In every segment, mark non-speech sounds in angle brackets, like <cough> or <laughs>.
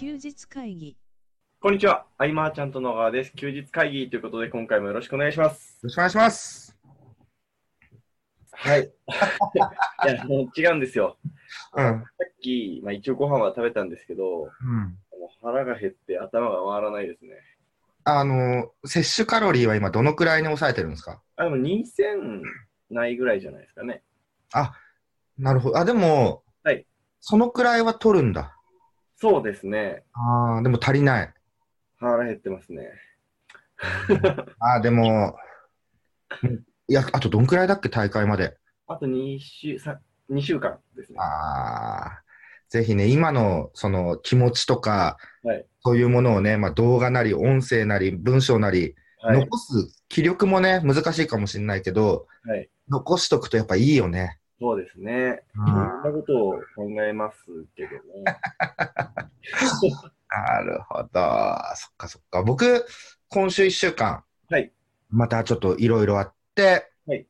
休日会議こんにちは。アイマーちゃんと野川です。休日会議ということで、今回もよろしくお願いします。ろしくお願いします。はい。<laughs> いや、もう違うんですよ。うん。さっき、まあ、一応ご飯は食べたんですけど、もううん。腹が減って頭が回らないですね。あの、摂取カロリーは今どのくらいに抑えてるんですか？あ、でも2000ないぐらいじゃないですかね。なるほど。あ、でも、はいそのくらいは取るんだ。そうですね。ああ、でも足りない。腹減ってますね。<laughs> ああ、でも、うんいや、あとどんくらいだっけ、大会まで？あと2週、さ2週間ですね。ああ、ぜひね、今のその気持ちとか、はいそういうものをね、まあ、動画なり、音声なり、文章なり、はい。残す気力もね、難しいかもしれないけど、はい。残しとくとやっぱいいよね。そうですね。うんいろんなことを考えますけどね。<laughs> なるほど。そっかそっか。僕、今週1週間、はい。またちょっといろいろあって、はい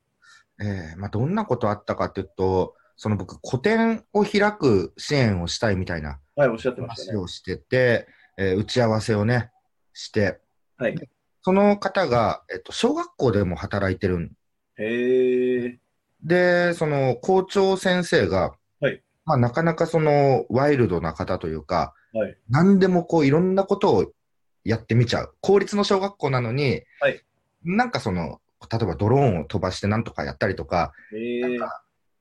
えーまあ、どんなことあったかっていうと、その僕、個展を開く支援をしたいみたいなはい、おっしゃってましたね。話をしてて、えー打ち合わせをね、して、はい。その方が、えっと、小学校でも働いてるんへえ。で、その校長先生が、はいまあ、なかなかそのワイルドな方というか、はい。何でもこういろんなことをやってみちゃう。公立の小学校なのに、はいなんかその、例えばドローンを飛ばしてなんとかやったりとか、へえ。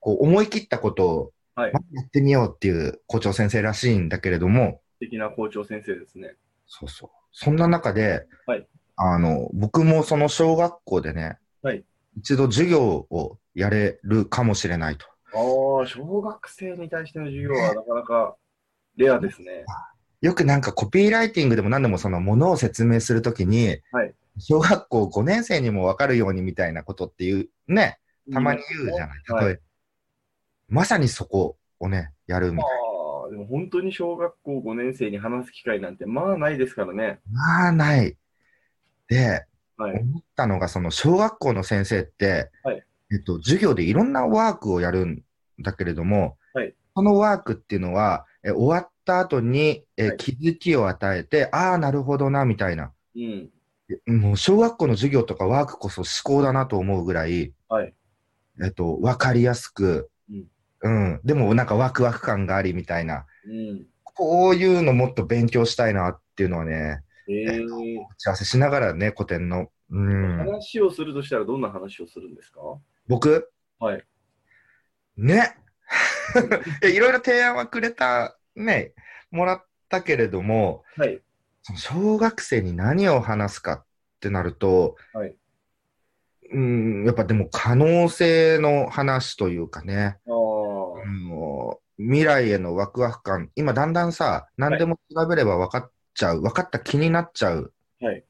こう思い切ったことを、はいまあやってみようっていう校長先生らしいんだけれども、素敵な校長先生ですね。そうそう。そんな中で、はいあの、僕もその小学校でね、はい一度授業をやれるかもしれないと。ああ、小学生に対しての授業はなかなかレアですね。よくなんかコピーライティングでも何でもそのものを説明するときに、はい小学校5年生にも分かるようにみたいなことっていうね、たまに言うじゃない。はいまさにそこをね、やるみたいああ、でも本当に小学校5年生に話す機会なんてまあないですからね。な。まあない。で、はい。思ったのがその小学校の先生って、はいえっと、授業でいろんなワークをやるんだけれども、はいそのワークっていうのは、え終わった後にえ、はい気づきを与えて、ああ、なるほどな、みたいな。うん。もう小学校の授業とかワークこそ思考だなと思うぐらい、はい。えっと、わかりやすく、うんうん、でもなんかワクワク感がありみたいな、うん。こういうのもっと勉強したいなっていうのはね、ええ打ち合わせしながらね、古典の。うん、話をするとしたらどんな話をするんですか？僕、はい。ね、<laughs> いろいろ提案はくれた、ね、もらったけれども、はい。その小学生に何を話すかってなると、はい。うん、やっぱでも可能性の話というかね、あ未来へのワクワク感、今だんだんさ、何でも調べれば分かっちゃう、分かった気になっちゃう、はい。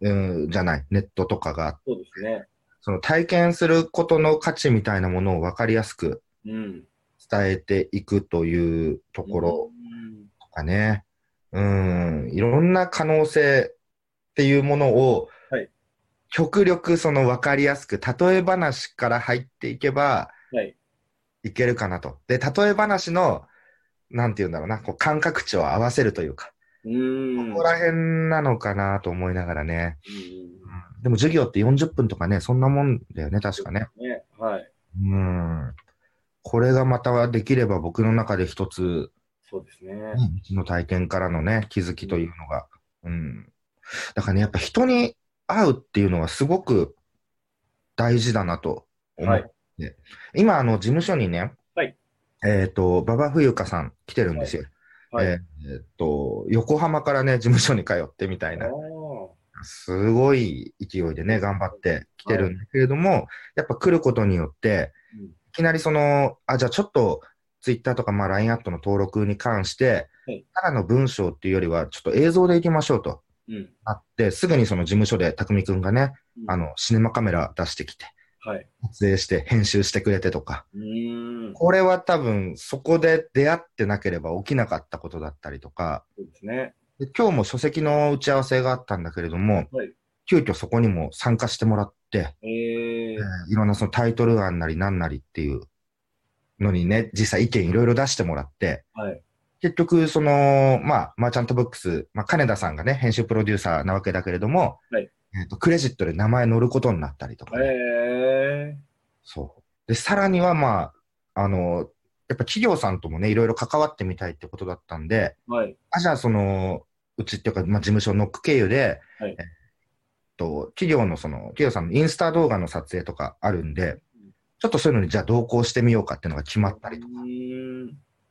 うん、じゃない、ネットとかが、そうですね。その体験することの価値みたいなものを分かりやすくうん。伝えていくというところうんとかね、うん、いろんな可能性っていうものを、はい極力その分かりやすく、例え話から入っていけばはい。いけるかなと。で、例え話の、なんて言うんだろうな、こう感覚値を合わせるというか、うーん。ここら辺なのかなと思いながらね。うんでも授業って40分とかね、そんなもんだよね、確かね。ね。はい。うん。これがまたできれば僕の中で一つ、そうですね。の体験からのね、気づきというのが。うん。だからね、やっぱ人に会うっていうのはすごく大事だなと思って。今、あの、事務所にね、はいえっ、と、馬場冬香さん来てるんですよ。はい。えーえーっと、横浜からね、事務所に通ってみたいな。あ、すごい勢いでね、頑張って来てるんだけれども、やっぱ来ることによって、うん。いきなりその、あ、じゃあちょっと、ツイッターとか、まあ、LINE アットの登録に関してはい、ただの文章っていうよりは、ちょっと映像でいきましょうとうん。なって、すぐにその事務所で匠くんがね、うん。あ、の、シネマカメラ出してきて、はい。撮影して、編集してくれてとか、うーん。これは多分、そこで出会ってなければ起きなかったことだったりとか、そうですね。で今日も書籍の打ち合わせがあったんだけれども、はい。急遽そこにも参加してもらって、えーえーいろんなそのタイトル案なりなんなりっていうのにね、実際意見いろいろ出してもらって、はい。結局、その、まあ、マーチャントブックス、まあ、金田さんがね、編集プロデューサーなわけだけれども、はいえっと、クレジットで名前載ることになったりとかね、えそう。で、さらには、まあ、あの、やっぱ企業さんともね、いろいろ関わってみたいってことだったんで、ー、はい。あ、じゃあ、その、うちっていうか、まあ、事務所ノック経由で、はいえっと、企業のその、企業さんのインスタ動画の撮影とかあるんで、ちょっとそういうのにじゃあ同行してみようかっていうのが決まったりとか。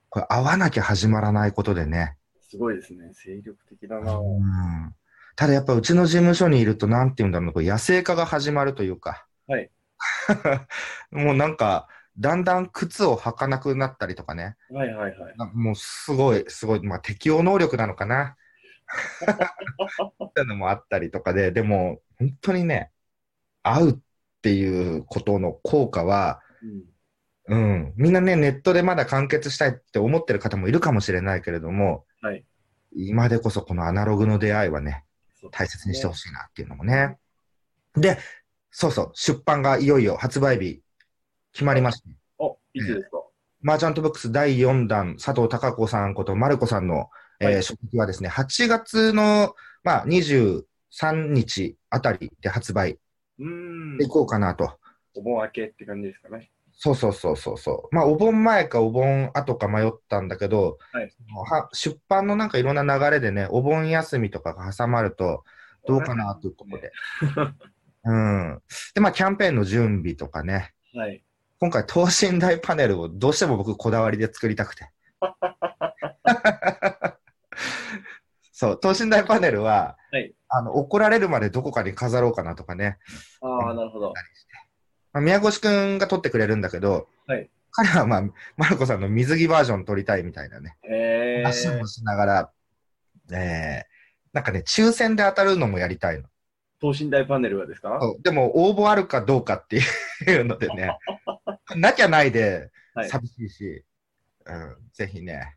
これ会わなきゃ始まらないことでね、すごいですね。精力的だな。うんただやっぱうちの事務所にいると、なんて言うんだろうな、こう野生化が始まるというか、はい。<laughs> もうなんか、だんだん靴を履かなくなったりとかね、はいはいはい。もうすごい、すごい、まあ適応能力なのかな。<laughs> っていうのもあったりとかで、でも本当にね、会うっていうことの効果は、うん。うん、みんなね、ネットでまだ完結したいって思ってる方もいるかもしれないけれども、はい。今でこそこのアナログの出会いはね、大切にしてほしいなっていうのもね。で、そうそう、出版がいよいよ発売日決まりました。お、いつですか？マーチャントブックス第4弾、佐藤孝子さんことマルコさんの、えーはい書籍はですね、8月の、まあ、23日あたりで発売うーんでい。こうかなと。お盆明けって感じですかね。そうそうそうそうそう。まあ、お盆前かお盆後か迷ったんだけど、はいは出版のなんかいろんな流れでね、お盆休みとかが挟まると、どうかなというところで。うん。で、まあ、キャンペーンの準備とかね、はい。今回、等身大パネルをどうしても僕、こだわりで作りたくて。<laughs> そう、等身大パネルは、はいあの怒られるまでどこかに飾ろうかなとかね、ああ、なるほど。まあ、宮越くんが撮ってくれるんだけど、はい。彼は、まあ、マルコさんの水着バージョン撮りたいみたいなね、えー。話も、しながら、えー、なんかね、抽選で当たるのもやりたいの。等身大パネルはですか？でも、応募あるかどうかっていうのでね、<laughs> なきゃないではい。寂しいし、うん、ぜひね、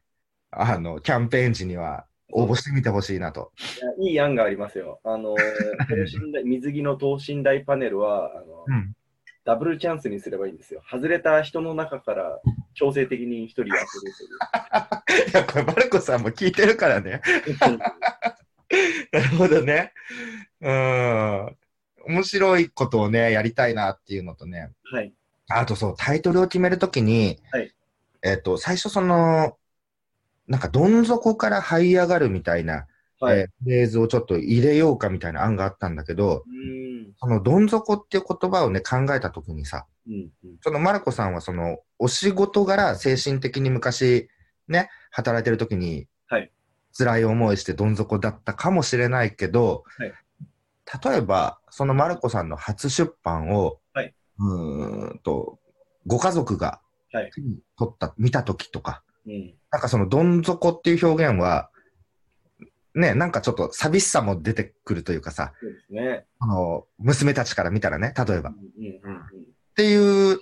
あの、キャンペーン時には応募してみてほしいなと。いやいい案がありますよ。あの、<laughs> 等身大水着の等身大パネルは、あの、うん。ダブルチャンスにすればいいんですよ。外れた人の中から強制的に一人当てる <laughs> いや、これ、マルコさんも聞いてるからね。という。<laughs> なるほどね。うん。面白いことをね、やりたいなっていうのとね。はい。あとそう、タイトルを決めるときに、はいえっ、と、最初その、なんかどん底から這い上がるみたいな、はい。えーフレーズをちょっと入れようかみたいな案があったんだけど、うーん。そのどん底っていう言葉をね、考えたときにさ、うん。うん。そのマルコさんはその、お仕事柄精神的に昔ね、働いてるときに、はい。辛い思いしてどん底だったかもしれないけど、はい。例えば、そのマルコさんの初出版を、はい。うーんと、ご家族がはい。手に取った、見たときとか、うん。なんかそのどん底っていう表現は、ね、なんかちょっと寂しさも出てくるというかさ、そうですね。あの、娘たちから見たらね、例えば。っていう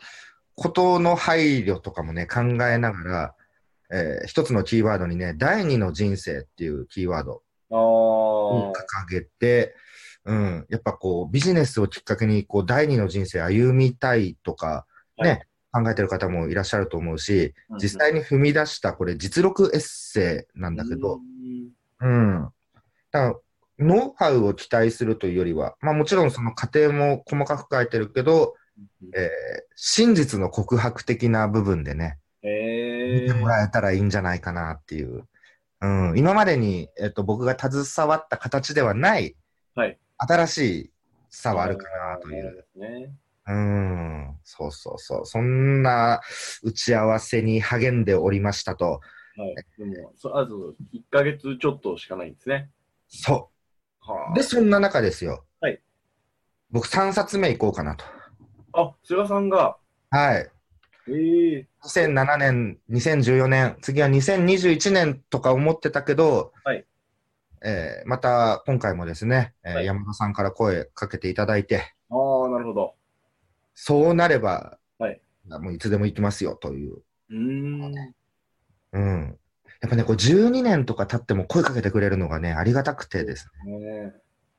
ことの配慮とかもね、考えながら、えー一つのキーワードにね、第二の人生っていうキーワードうん。をあ掲げて、うん、やっぱこう、ビジネスをきっかけに、こう、第二の人生歩みたいとか、ね、考えてる方もいらっしゃると思うし、あ。実際に踏み出した、これ、実録エッセイなんだけど、うんうん。だから、ノウハウを期待するというよりは、まあもちろんその過程も細かく書いてるけど、えー真実の告白的な部分でね、え見てもらえたらいいんじゃないかなっていう。うん、今までに、えっと、僕が携わった形ではない、はい新しいさはあるかなという。ね。うん、そうそうそう。そんな打ち合わせに励んでおりましたと。はい。でも、そあと1ヶ月ちょっとしかないんですね。そはう。で、そんな中ですよ。はい。僕3冊目行こうかなと。あ。あ、菅さんが、はい。ええ2007年、2014年、次は2021年とか思ってたけど、はいえーまた今回もですね、えーはい山田さんから声かけていただいて、ああ、なるほど。そうなれば、はいもういつでも行きますよという。うーん。うん。やっぱね、こう12年とか経っても声かけてくれるのがね、ありがたくてですね。ね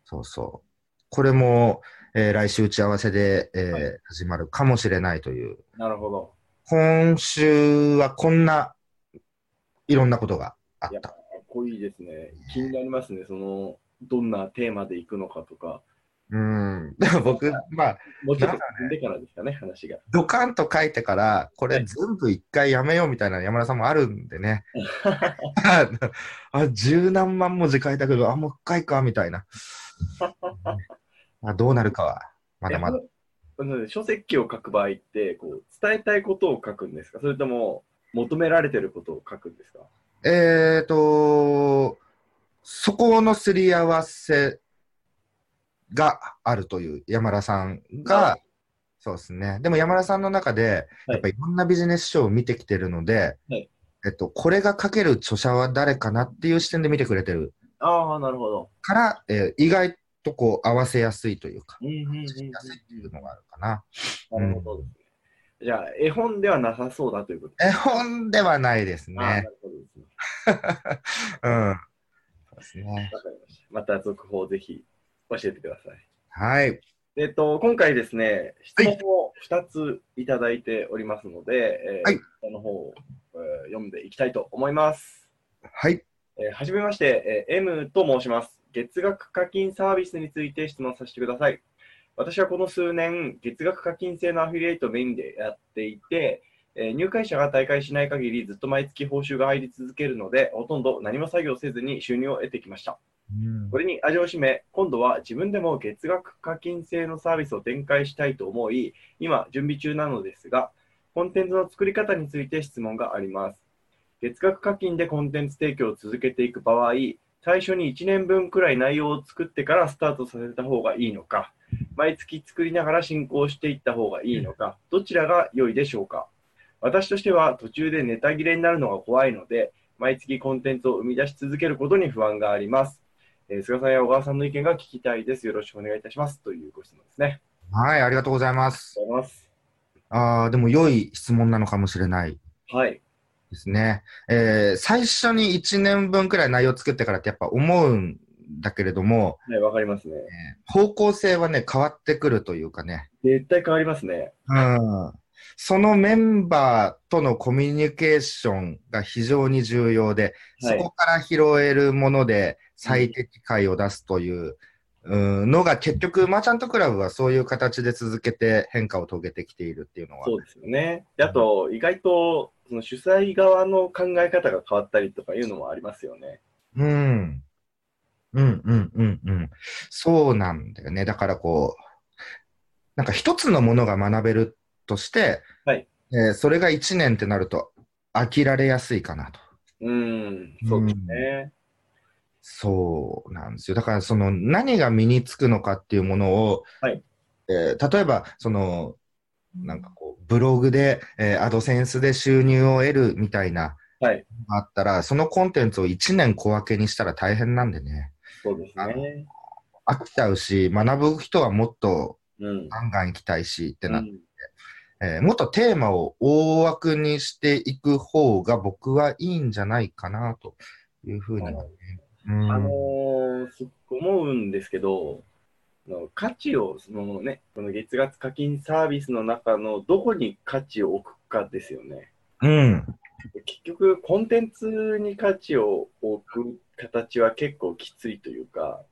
そうそう。これも、えー来週打ち合わせで、えーはい始まるかもしれないという。なるほど。今週はこんないろんなことがあっ。いや、かったこいいですね。気になりますね。その、どんなテーマでいくのかとか。うん。でも僕、まあ、もうちょっと進んでからですかね、話が。ドカンと書いてから、これはい全部一回やめようみたいな山田さんもあるんでね。<laughs> あ、十何万文字書いたけど、あ、もう一回か、みたいな。あどうなるかは、まだまだ。書籍を書く場合ってこう、伝えたいことを書くんですか？それとも、求められてることを書くんですか？えーと、そこのすり合わせがあるという山田さんはが、そうですね。でも山田さんの中で、やっぱりいろんなビジネス書を見てきてるので、はいえっと、これが書ける著者は誰かなっていう視点で見てくれてるああ、なるほど。から、えー意外とこう合わせやすいというか、うんうんうんうんやすいっていうのがあるかな。なるほどですね。じゃあ、絵本ではなさそうだということ絵本ではないですああ、なね。るほどですね。<laughs> うん。そうですね。わかりました。また続報をぜひ教えてください。はい。えっと、今回ですね、質問を2ついただいておりますので、えーはいその方を、えー読んでいきたいと思います。はい。えーはじめまして、えー M と申します。月額課金サービスについて質問させてください。私はこの数年、月額課金制のアフィリエイトをメインでやっていて、えー入会者が大会しない限りずっと毎月報酬が入り続けるので、ほとんど何も作業せずに収入を得てきました。これに味を占め、今度は自分でも月額課金制のサービスを展開したいと思い、今準備中なのですが、コンテンツの作り方について質問があります。月額課金でコンテンツ提供を続けていく場合、最初に1年分くらい内容を作ってからスタートさせた方がいいのか、毎月作りながら進行していった方がいいのか、どちらが良いでしょうか。私としては途中でネタ切れになるのが怖いので、毎月コンテンツを生み出し続けることに不安があります。えー菅さんや小川さんの意見が聞きたいです。よろしくお願いいたします。というご質問ですね。はい、ありがとうございます。ありがとうございます。ああ、でも良い質問なのかもしれないはい。ですね。えー最初に1年分くらい内容作ってからってやっぱ思うんだけれども、はい、わかりますね。方向性はね、変わってくるというかね。絶対変わりますね。うん。そのメンバーとのコミュニケーションが非常に重要で、はいそこから拾えるもので最適解を出すという、うんのが結局、マーチャントクラブはそういう形で続けて変化を遂げてきているっていうのは。そうですよね。であと、意外とその主催側の考え方が変わったりとかいうのもありますよね。うん。うんうんうんうん。そうなんだよね。だからこう、なんか一つのものが学べるとして、はいえーそれが1年ってなると飽きられやすいかなと。うん、そうですね。そうなんですよ。だからその何が身につくのかっていうものを、はいえー例えばそのなんかこうブログで、えーアドセンスで収入を得るみたいなはい。あったら、そのコンテンツを1年小分けにしたら大変なんでね。そうですね。飽きちゃうし、学ぶ人はもっとうん。ガンガン行きたいしってな、うんえーもっとテーマを大枠にしていく方が僕はいいんじゃないかなというふうにはね。うんあのーすっごい思うんですけど、あの価値を、そのね、この月額課金サービスの中のどこに価値を置くかですよね。うん。結局、コンテンツに価値を置く形は結構きついというか、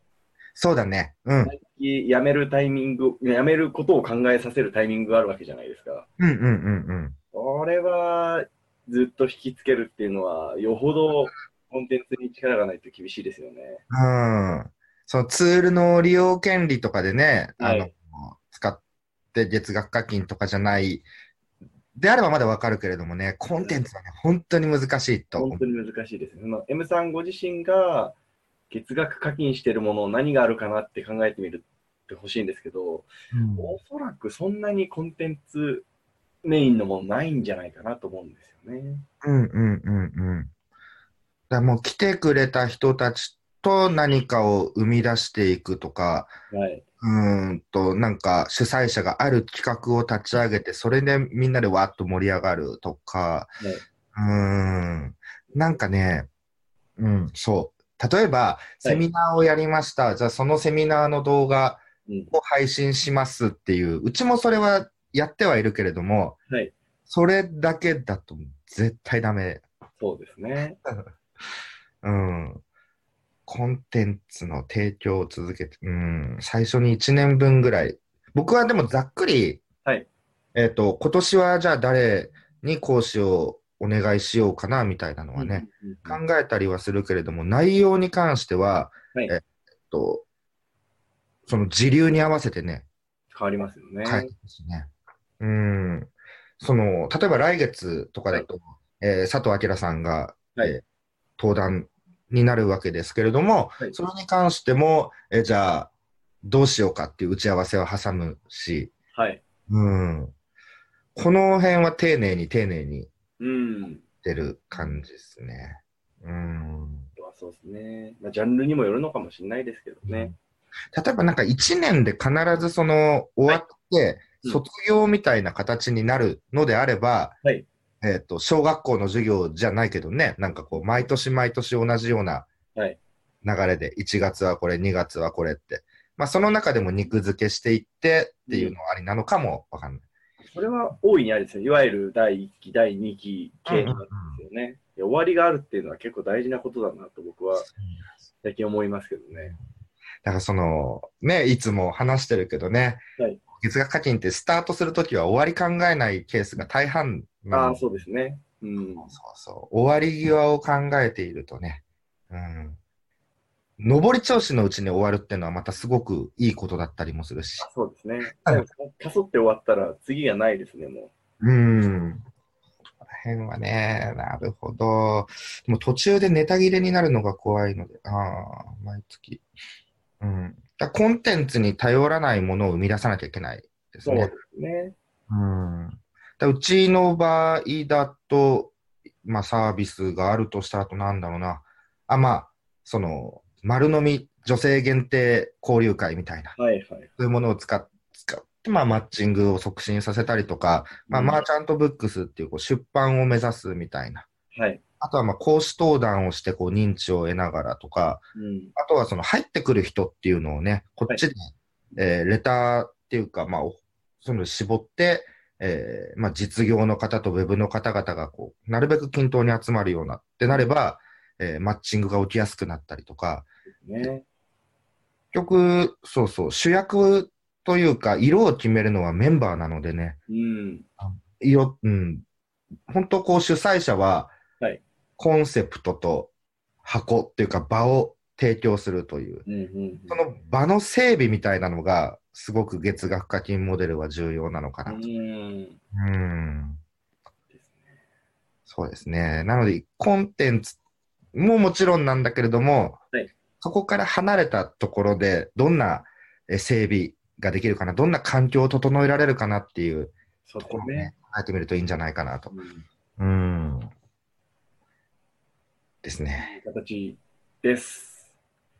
そうだね。うん。やめるタイミング、やめることを考えさせるタイミングがあるわけじゃないですか。うんうんうんうん。これはずっと引きつけるっていうのは、よほどコンテンツに力がないと厳しいですよね。うん。そのツールの利用権利とかでね、はいあの、使って月額課金とかじゃない、であればまだわかるけれどもね、コンテンツはね、本当に難しいと。本当に難しいです M さんご自身が月額課金してるもの何があるかなって考えてみるってほしいんですけど、うんおそらくそんなにコンテンツメインのものないんじゃないかなと思うんですよね。うんうんうんうん。だもう来てくれた人たちと何かを生み出していくとか、はい。うーんと、なんか主催者がある企画を立ち上げて、それでみんなでわっと盛り上がるとか、うーん、なんかね、うん、そう。例えば、セミナーをやりました。じゃあ、そのセミナーの動画うん。を配信しますっていう、うちもそれはやってはいるけれども、はい。それだけだと絶対ダメ。そうですね。<laughs> うん。コンテンツの提供を続けて、うん、最初に1年分ぐらい。僕はでもざっくり、はいえっ、と、今年はじゃあ誰に講師をお願いしようかな、みたいなのはね、うんうんうん考えたりはするけれども、内容に関しては、はいえっと、その時流に合わせてね、変わりますよね。変えてますね。うん。その、例えば来月とかだと、えー佐藤明さんが、はいえー登壇になるわけですけれども、はいそれに関しても、えーじゃあ、どうしようかっていう打ち合わせを挟むし、はい。うん。この辺は丁寧に丁寧にうん。出る感じですね。うん。そうですね。まあ、ジャンルにもよるのかもしれないですけどね。例えばなんか1年で必ずその終わってうん卒業みたいな形になるのであれば、はいえっ、と、小学校の授業じゃないけどね、なんかこう、毎年毎年同じようなはい流れで、1月はこれ、2月はこれって。まあ、その中でも肉付けしていってっていうのはありなのかもわかんない。それは大いにありですね。いわゆる第1期、第2期系なんですよね。で終わりがあるっていうのは結構大事なことだなと僕は最近思いますけどね。だからその、ね、いつも話してるけどね、はい月額課金ってスタートするときは終わり考えないケースが大半なあ、そうですね。うん。そうそう。終わり際を考えているとね、うん。上り調子のうちに終わるっていうのはまたすごくいいことだったりもするし。そうですね。はいかそって終わったら次がないですね、もうん。この辺はね、なるほど。でも途中でネタ切れになるのが怖いので、ああ、毎月。うん。だコンテンツに頼らないものを生み出さなきゃいけないです。ですね。ですね。うん。だうちの場合だと、まあサービスがあるとしたらあとなんだろうな。あ、まあ、その、丸飲み女性限定交流会みたいな、はいはい。そういうものを使っ使って、まあマッチングを促進させたりとか、まあうんマーチャントブックスっていうこう出版を目指すみたいな。はい。あとはまあ講師登壇をしてこう認知を得ながらとか、うん。あとはその入ってくる人っていうのをね、こっちで、えーレターっていうか、まあ、おその絞って、えーまあ、実業の方とウェブの方々がこう、なるべく均等に集まるようなってなれば、えーマッチングが起きやすくなったりとか、ね。結局、そうそう、主役というか、色を決めるのはメンバーなのでね、うん。色、うん、本当こう主催者ははい、コンセプトと箱っていうか場を提供するという、うんうんその場の整備みたいなのが、すごく月額課金モデルは重要なのかなうん。と。うん。うん。そうですね。なので、コンテンツももちろんなんだけれども、はいそこから離れたところで、どんなえ整備ができるかな、どんな環境を整えられるかなっていうところをねね。、考えてみるといいんじゃないかなと。うんうん。ですね。いい形です。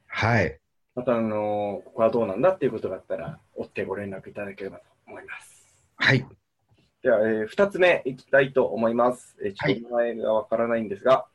はい。また、あのここはどうなんだっていうことがあったら、追ってご連絡いただければと思います。はい。では、えー、2つ目いきたいと思います。えー、はいちょっと名前がわからないんですが、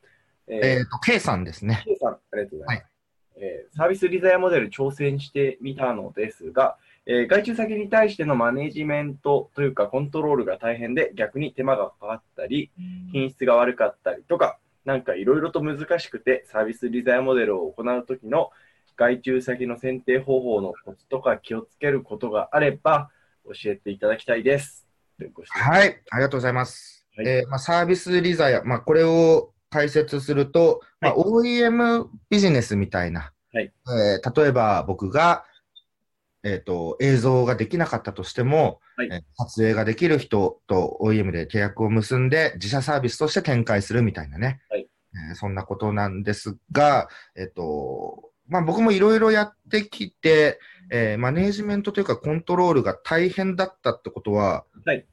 えーえっ、と、K さんですね。K さん、ありがとうございます。えーサービスリザヤモデル挑戦してみたのですが、えー外注先に対してのマネジメントというかコントロールが大変で逆に手間がかかったり、品質が悪かったりとか、なんかいろいろと難しくてサービスリザヤモデルを行うときの外注先の選定方法のコツとか気をつけることがあれば教えていただきたいです。はい。ありがとうございます。はいえーまあ、サービスリザヤ、まあ、これを解説すると、まあ、は OEM ビジネスみたいな、はい。えー例えば僕が、えーと、映像ができなかったとしても、はい。えー撮影ができる人と OEM で契約を結んで、自社サービスとして展開するみたいなね、はい。えーそんなことなんですが、えっ、と、まあ、僕もいろいろやってきて、えーマネージメントというかコントロールが大変だったってことは、はい。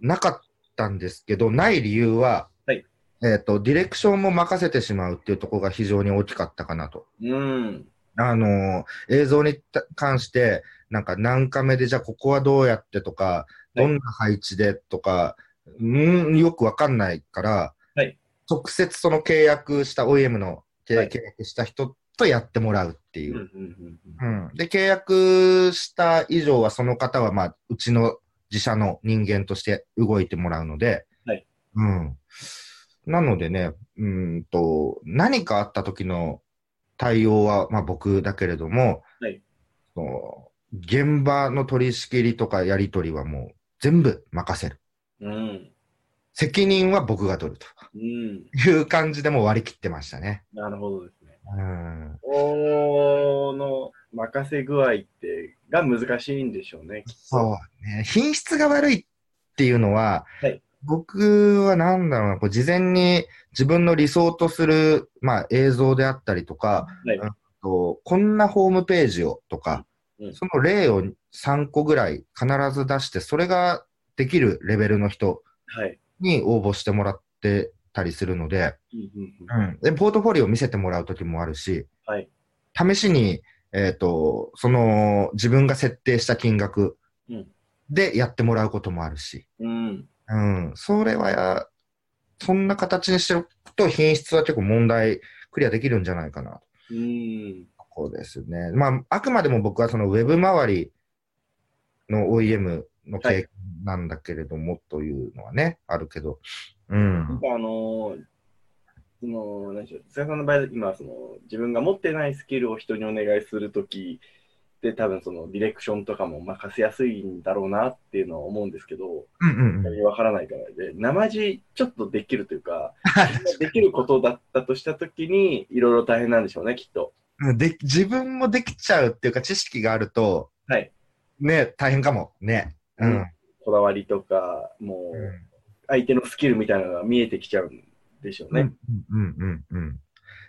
なかったんですけど、ない理由は、はいえっ、と、ディレクションも任せてしまうっていうところが非常に大きかったかなと。うん。あのー映像にた関して、なんか何カメでじゃあここはどうやってとか、どんな配置でとか、うん、よくわかんないから、はい。直接その契約した OEM の契約した人とやってもらうっていう。うん、で、契約した以上はその方は、まあ、うちの自社の人間として動いてもらうので、はい。うん。なのでね、うんと、何かあった時の対応は、まあ僕だけれども、はいその現場の取り仕切りとかやり取りはもう全部任せる。うん。責任は僕が取るうん。という感じでもう割り切ってましたね。なるほどですね。うん。おの任せ具合ってが難しいんでしょうね。そうね。品質が悪いっていうのは、はい僕はなんだろうな、こう事前に自分の理想とする、まあ、映像であったりとか、はいうんとこんなホームページをとか、うんその例を3個ぐらい必ず出して、それができるレベルの人はい。に応募してもらってたりするので、ポートフォリオを見せてもらう時もあるし、はい。試しに、えっ、と、その、自分が設定した金額うんでやってもらうこともあるし、うん。うん、それはや、そんな形にしておくと品質は結構問題クリアできるんじゃないかな。うん。こうですね。まあ、あくまでも僕はそのウェブ周りの OEM の経験なんだけれども、というのはね、あるけど、うん。なんかあのーその、何でしょう、塚さんの場合、今、その、自分が持ってないスキルを人にお願いするときで、多分その、ディレクションとかも任せやすいんだろうなっていうのは思うんですけど、うんうんうん。わからないからで、生地ちょっとできるというか、<laughs> できることだったとしたときに、いろいろ大変なんでしょうね、きっと。で自分もできちゃうっていうか、知識があると、はい。ね、大変かも。ね。うん。うんこだわりとか、もう、相手のスキルみたいなのが見えてきちゃうんでしょうね。うんうんうんうん。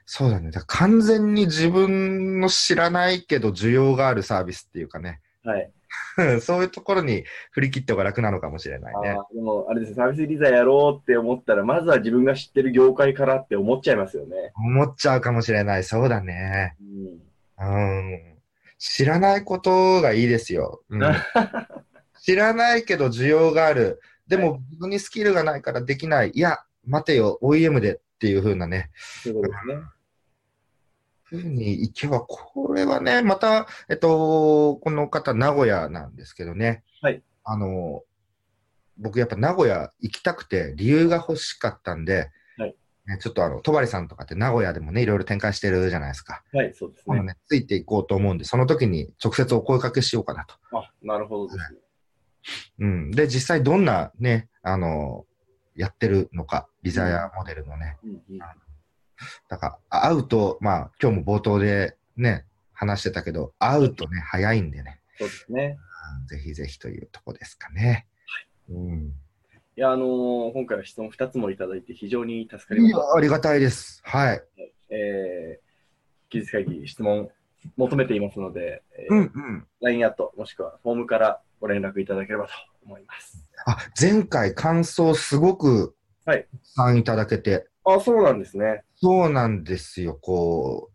そうだね。だ完全に自分の知らないけど需要があるサービスっていうかね。はい。<laughs> そういうところに振り切った方が楽なのかもしれないね。あーでも、あれですね、サービスリザやろうって思ったら、まずは自分が知ってる業界からって思っちゃいますよね。思っちゃうかもしれない。そうだね。うん。うん。知らないことがいいですよ。うん、<laughs> 知らないけど需要がある。でも自分にスキルがないからできない。いや、待てよ、OEM でっていう風なね。そうですね。ふうに行けば、これはね、また、えっと、この方、名古屋なんですけどね。はい。あの、僕やっぱ名古屋行きたくて理由が欲しかったんで、はいね、ちょっとあの、戸張さんとかって名古屋でもね、いろいろ展開してるじゃないですか。はい、そうですね。ね、ついていこうと思うんで、その時に直接お声かけしようかなと。あ、なるほどですね。うん。で、実際どんなね、あの、やってるのか、リザヤモデルのね。うんうんだから、会うと、まあ、今日も冒頭でね、話してたけど、会うとね、早いんでね。そうですね。うんぜひぜひというとこですかね。うん。いや、あのー今回は質問2つもいただいて非常に助かりました。ありがたいです。はい。えー、技術会議質問求めていますので、えーうんうん。LINE アットもしくはフォームからご連絡いただければと思います。あ、前回感想すごく、はい。さんいただけて、あ、そうなんですね。そうなんですよ。こ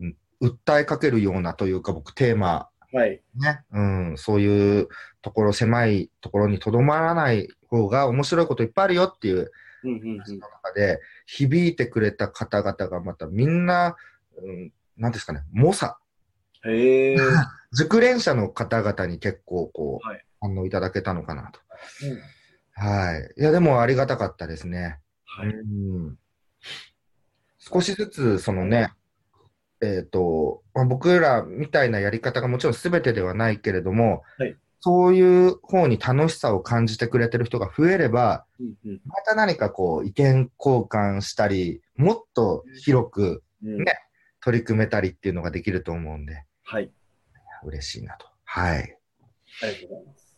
う、うん訴えかけるようなというか、僕テーマ、はい。ね、うん、そういうところ、狭いところにとどまらない方が面白いこといっぱいあるよっていううんうんうん。話の中で、響いてくれた方々がまたみんな、うん、なんですかね、猛者、へえ。<laughs> 熟練者の方々に結構こう、はい反応いただけたのかなと。うんはい。いや、でもありがたかったですね。はい。うん少しずつ、そのね、えっ、と、まあ、僕らみたいなやり方がもちろん全てではないけれども、はいそういう方に楽しさを感じてくれてる人が増えれば、うんうんまた何かこう意見交換したり、もっと広くうんね取り組めたりっていうのができると思うんで、はい。嬉しいなと。はい。ありがとうございます。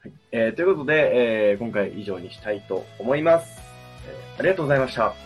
はいえーということで、えー今回以上にしたいと思います、えーありがとうございました。